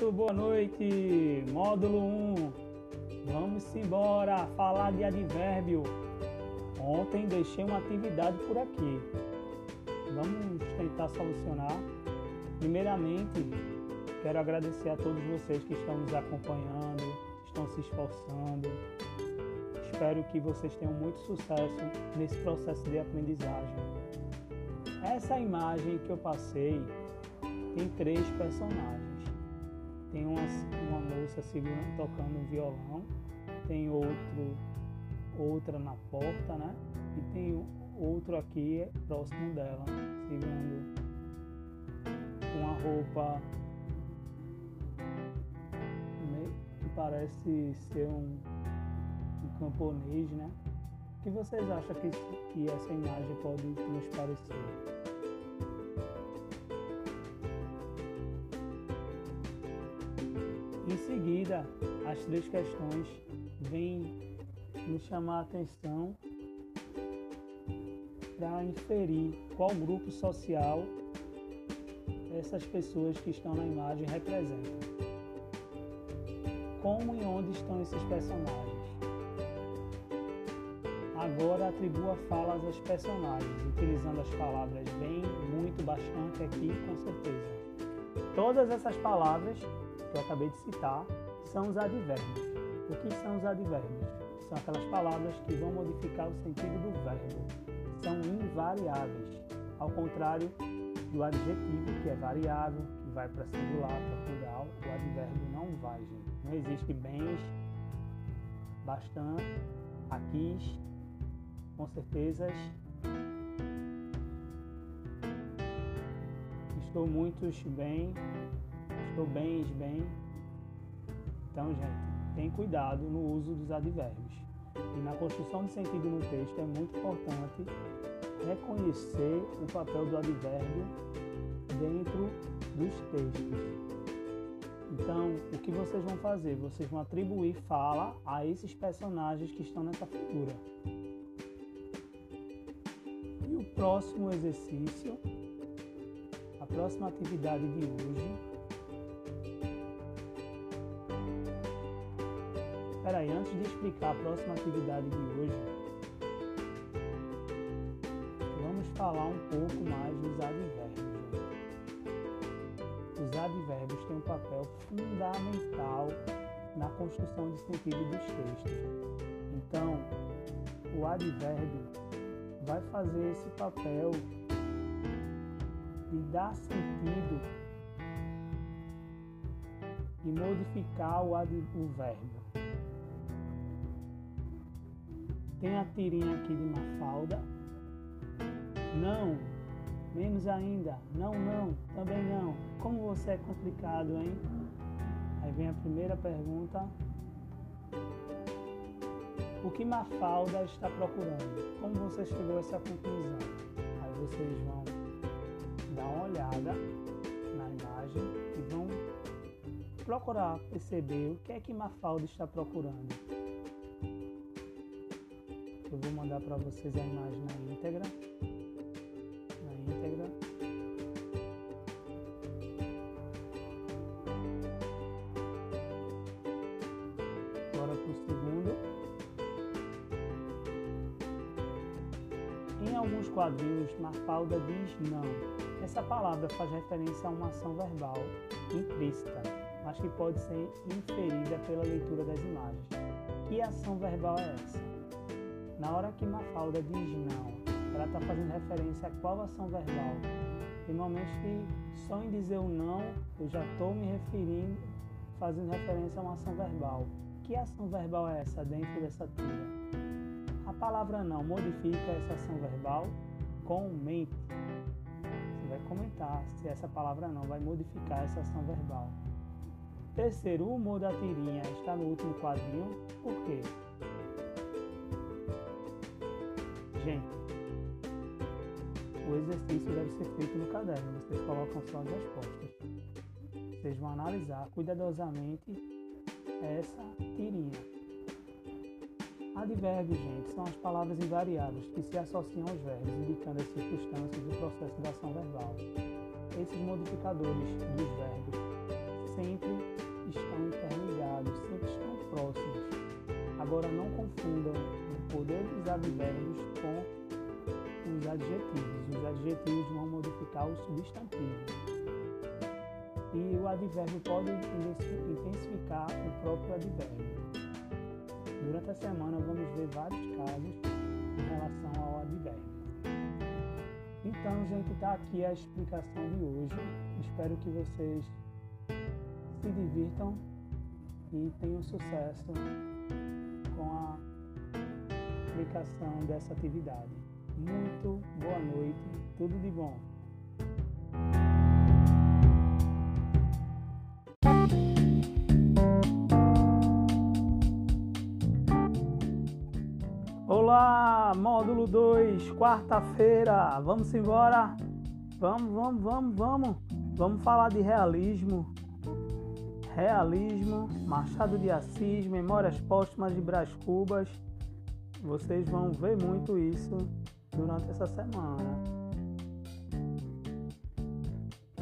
Muito boa noite, módulo 1. Vamos embora falar de advérbio. Ontem deixei uma atividade por aqui. Vamos tentar solucionar. Primeiramente, quero agradecer a todos vocês que estão nos acompanhando, estão se esforçando. Espero que vocês tenham muito sucesso nesse processo de aprendizagem. Essa imagem que eu passei tem três personagens. Tem uma, uma moça tocando um violão, tem outro, outra na porta, né? E tem outro aqui próximo dela, segurando uma roupa que parece ser um, um camponês, né? O que vocês acham que, que essa imagem pode nos parecer? Em seguida, as três questões vêm nos chamar a atenção para inferir qual grupo social essas pessoas que estão na imagem representam. Como e onde estão esses personagens? Agora atribua falas aos personagens, utilizando as palavras bem, muito, bastante aqui, com certeza. Todas essas palavras que eu acabei de citar são os advérbios. O que são os advérbios? São aquelas palavras que vão modificar o sentido do verbo. São invariáveis, ao contrário do adjetivo, que é variável, que vai para singular, para plural. O advérbio não vai, gente. Não existe bens, bastante, aqui, com certezas. Estou muito bem, estou bem, bem. Então, gente, tem cuidado no uso dos advérbios. E na construção de sentido no texto é muito importante reconhecer o papel do advérbio dentro dos textos. Então, o que vocês vão fazer? Vocês vão atribuir fala a esses personagens que estão nessa figura. E o próximo exercício, a próxima atividade de hoje Peraí, antes de explicar a próxima atividade de hoje, vamos falar um pouco mais dos advérbios. Os advérbios têm um papel fundamental na construção de sentido dos textos. Então, o advérbio vai fazer esse papel de dar sentido e modificar o, o verbo. Tem a tirinha aqui de Mafalda. Não. Menos ainda. Não, não. Também não. Como você é complicado, hein? Aí vem a primeira pergunta. O que Mafalda está procurando? Como você chegou a essa conclusão? Aí vocês vão dar uma olhada na imagem e vão procurar perceber o que é que Mafalda está procurando. Eu vou mandar para vocês a imagem na íntegra. Na íntegra. Agora para o segundo. Em alguns quadrinhos, Mafalda diz não. Essa palavra faz referência a uma ação verbal implícita, mas que pode ser inferida pela leitura das imagens. Que ação verbal é essa? Na hora que Mafalda diz não, ela está fazendo referência a qual ação verbal? Tem momentos que só em dizer o não, eu já estou me referindo, fazendo referência a uma ação verbal. Que ação verbal é essa dentro dessa tira? A palavra não modifica essa ação verbal? Comente. Você vai comentar se essa palavra não vai modificar essa ação verbal. Terceiro, o humor da tirinha está no último quadrinho. Por quê? Gente, o exercício deve ser feito no caderno. Vocês colocam suas respostas. Vocês vão analisar cuidadosamente essa tirinha. Advérbios, gente, são as palavras invariáveis que se associam aos verbos, indicando as circunstâncias do processo da ação verbal. Esses modificadores dos verbos sempre estão interligados, sempre estão próximos. Agora não confundam poder dos advérbios com os adjetivos. Os adjetivos vão modificar o substantivo. E o advérbio pode intensificar o próprio advérbio. Durante a semana vamos ver vários casos em relação ao advérbio. Então, gente, está aqui a explicação de hoje. Espero que vocês se divirtam e tenham sucesso com a aplicação dessa atividade. Muito boa noite, tudo de bom. Olá, módulo 2, quarta-feira. Vamos embora? Vamos, vamos, vamos, vamos. Vamos falar de realismo. Realismo, Machado de Assis, Memórias Póstumas de Brás Cubas. Vocês vão ver muito isso durante essa semana.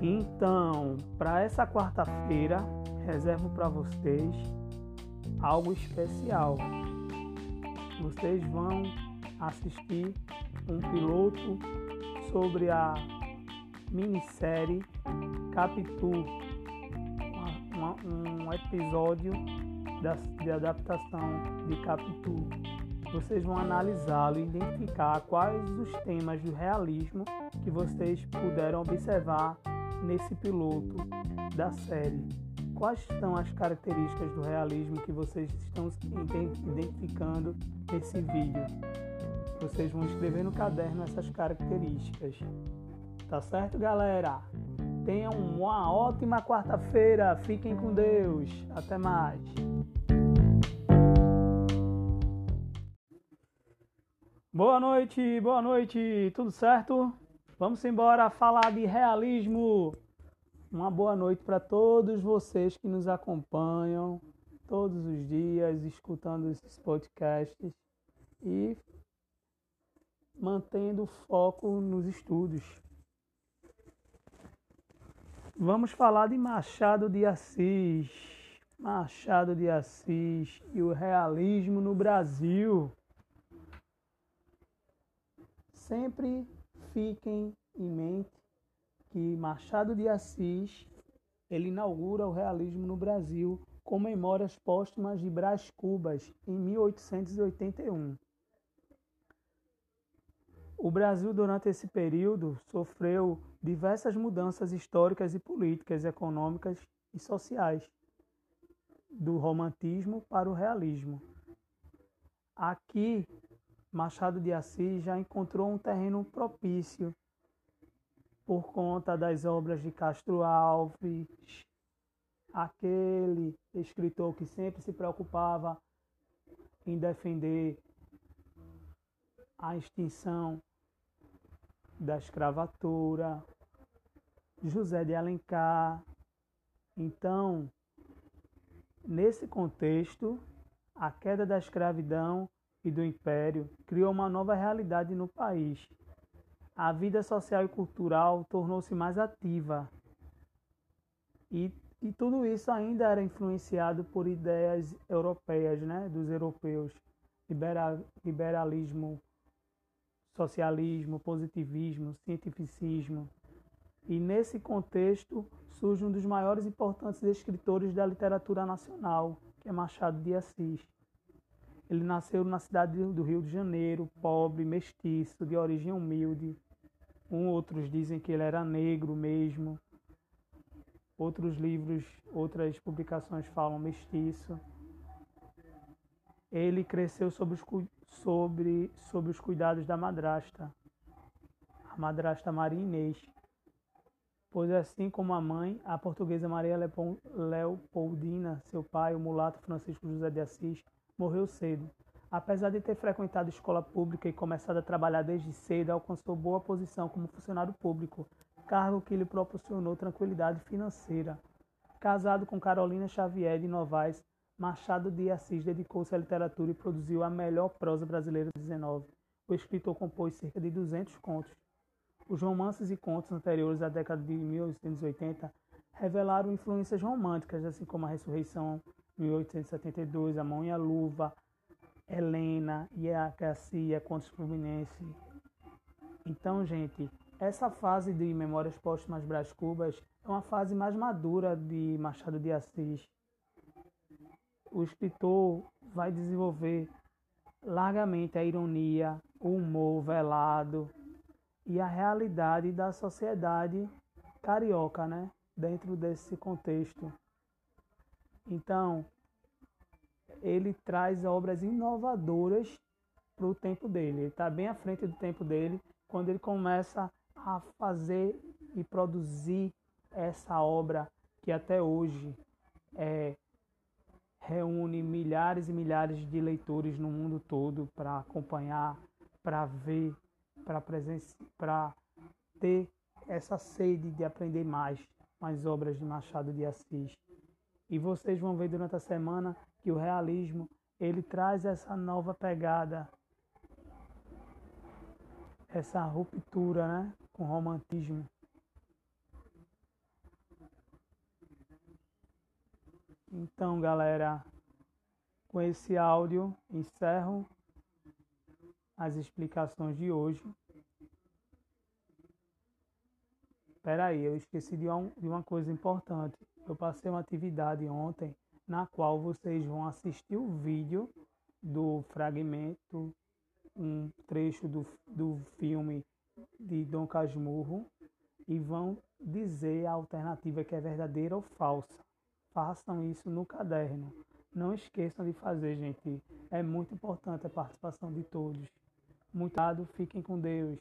Então, para essa quarta-feira, reservo para vocês algo especial. Vocês vão assistir um piloto sobre a minissérie Capitu, uma, um episódio da, de adaptação de Capitu. Vocês vão analisá-lo e identificar quais os temas do realismo que vocês puderam observar nesse piloto da série. Quais são as características do realismo que vocês estão identificando nesse vídeo? Vocês vão escrever no caderno essas características. Tá certo, galera? Tenham uma ótima quarta-feira. Fiquem com Deus. Até mais. Boa noite, boa noite. Tudo certo? Vamos embora falar de realismo. Uma boa noite para todos vocês que nos acompanham todos os dias, escutando esses podcasts e mantendo foco nos estudos. Vamos falar de Machado de Assis. Machado de Assis e o realismo no Brasil. Sempre fiquem em mente que Machado de Assis ele inaugura o realismo no Brasil com Memórias Póstumas de Brás Cubas em 1881. O Brasil, durante esse período, sofreu diversas mudanças históricas e políticas, econômicas e sociais, do romantismo para o realismo. Aqui, Machado de Assis já encontrou um terreno propício por conta das obras de Castro Alves, aquele escritor que sempre se preocupava em defender a extinção da escravatura, José de Alencar. Então, nesse contexto, a queda da escravidão e do império criou uma nova realidade no país a vida social e cultural tornou-se mais ativa. E, e tudo isso ainda era influenciado por ideias europeias, né, dos europeus, liberal, liberalismo, socialismo, positivismo, cientificismo. E nesse contexto surge um dos maiores e importantes escritores da literatura nacional, que é Machado de Assis. Ele nasceu na cidade do Rio de Janeiro, pobre, mestiço, de origem humilde, um, outros dizem que ele era negro mesmo. Outros livros, outras publicações falam mestiço. Ele cresceu sob os, sobre, sob os cuidados da madrasta, a madrasta Maria Inês. Pois assim como a mãe, a portuguesa Maria Leopoldina, seu pai, o mulato Francisco José de Assis, morreu cedo Apesar de ter frequentado escola pública e começado a trabalhar desde cedo, alcançou boa posição como funcionário público, cargo que lhe proporcionou tranquilidade financeira. Casado com Carolina Xavier de Novaes, Machado de Assis dedicou-se à literatura e produziu a melhor prosa brasileira do XIX. O escritor compôs cerca de 200 contos. Os romances e contos anteriores à década de 1880 revelaram influências românticas, assim como a Ressurreição 1872, A Mão e a Luva, Helena e a Garcia contra o Fluminense. Então, gente, essa fase de Memórias Póstumas Brás Cubas é uma fase mais madura de Machado de Assis. O escritor vai desenvolver largamente a ironia, o humor velado e a realidade da sociedade carioca, né? Dentro desse contexto. Então, ele traz obras inovadoras para o tempo dele. Ele está bem à frente do tempo dele quando ele começa a fazer e produzir essa obra que até hoje é, reúne milhares e milhares de leitores no mundo todo para acompanhar, para ver, para ter essa sede de aprender mais as obras de Machado de Assis. E vocês vão ver durante a semana que o realismo ele traz essa nova pegada, essa ruptura, né, com o romantismo. Então, galera, com esse áudio encerro as explicações de hoje. Espera aí, eu esqueci de uma coisa importante. Eu passei uma atividade ontem na qual vocês vão assistir o vídeo do fragmento, um trecho do, do filme de Dom Casmurro e vão dizer a alternativa que é verdadeira ou falsa. Façam isso no caderno. Não esqueçam de fazer, gente. É muito importante a participação de todos. Muito obrigado, fiquem com Deus.